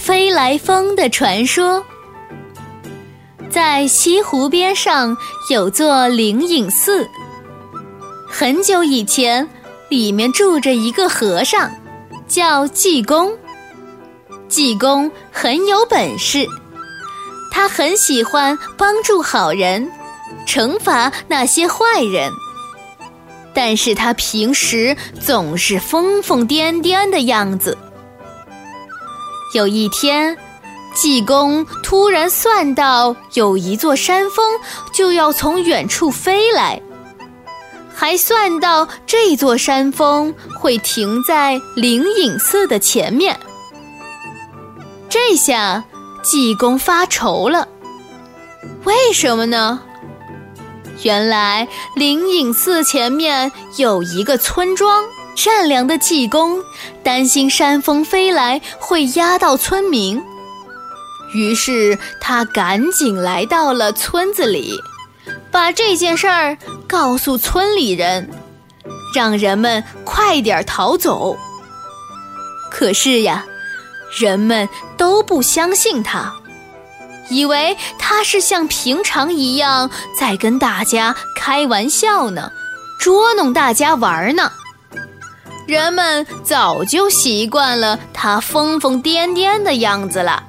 飞来峰的传说。在西湖边上有座灵隐寺，很久以前，里面住着一个和尚，叫济公。济公很有本事，他很喜欢帮助好人，惩罚那些坏人。但是他平时总是疯疯癫癫的样子。有一天，济公突然算到有一座山峰就要从远处飞来，还算到这座山峰会停在灵隐寺的前面。这下，济公发愁了。为什么呢？原来灵隐寺前面有一个村庄，善良的济公担心山风飞来会压到村民，于是他赶紧来到了村子里，把这件事儿告诉村里人，让人们快点逃走。可是呀，人们都不相信他。以为他是像平常一样在跟大家开玩笑呢，捉弄大家玩呢。人们早就习惯了他疯疯癫癫的样子了。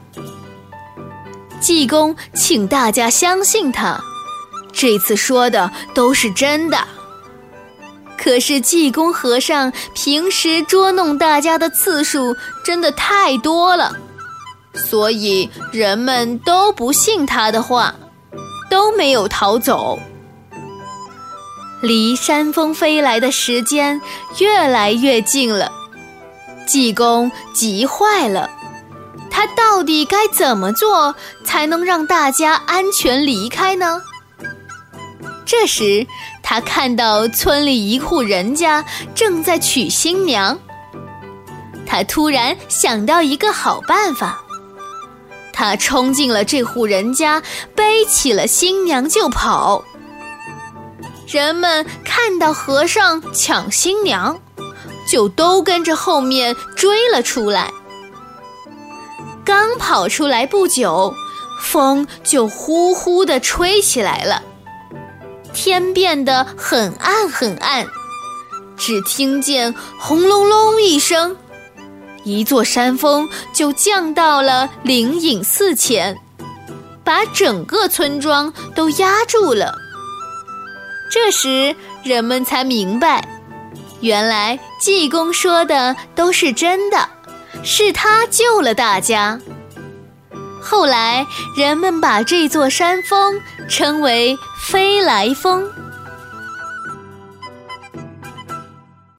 济公请大家相信他，这次说的都是真的。可是济公和尚平时捉弄大家的次数真的太多了。所以人们都不信他的话，都没有逃走。离山峰飞来的时间越来越近了，济公急坏了。他到底该怎么做才能让大家安全离开呢？这时，他看到村里一户人家正在娶新娘，他突然想到一个好办法。他冲进了这户人家，背起了新娘就跑。人们看到和尚抢新娘，就都跟着后面追了出来。刚跑出来不久，风就呼呼地吹起来了，天变得很暗很暗，只听见轰隆隆一声。一座山峰就降到了灵隐寺前，把整个村庄都压住了。这时，人们才明白，原来济公说的都是真的，是他救了大家。后来，人们把这座山峰称为飞来峰。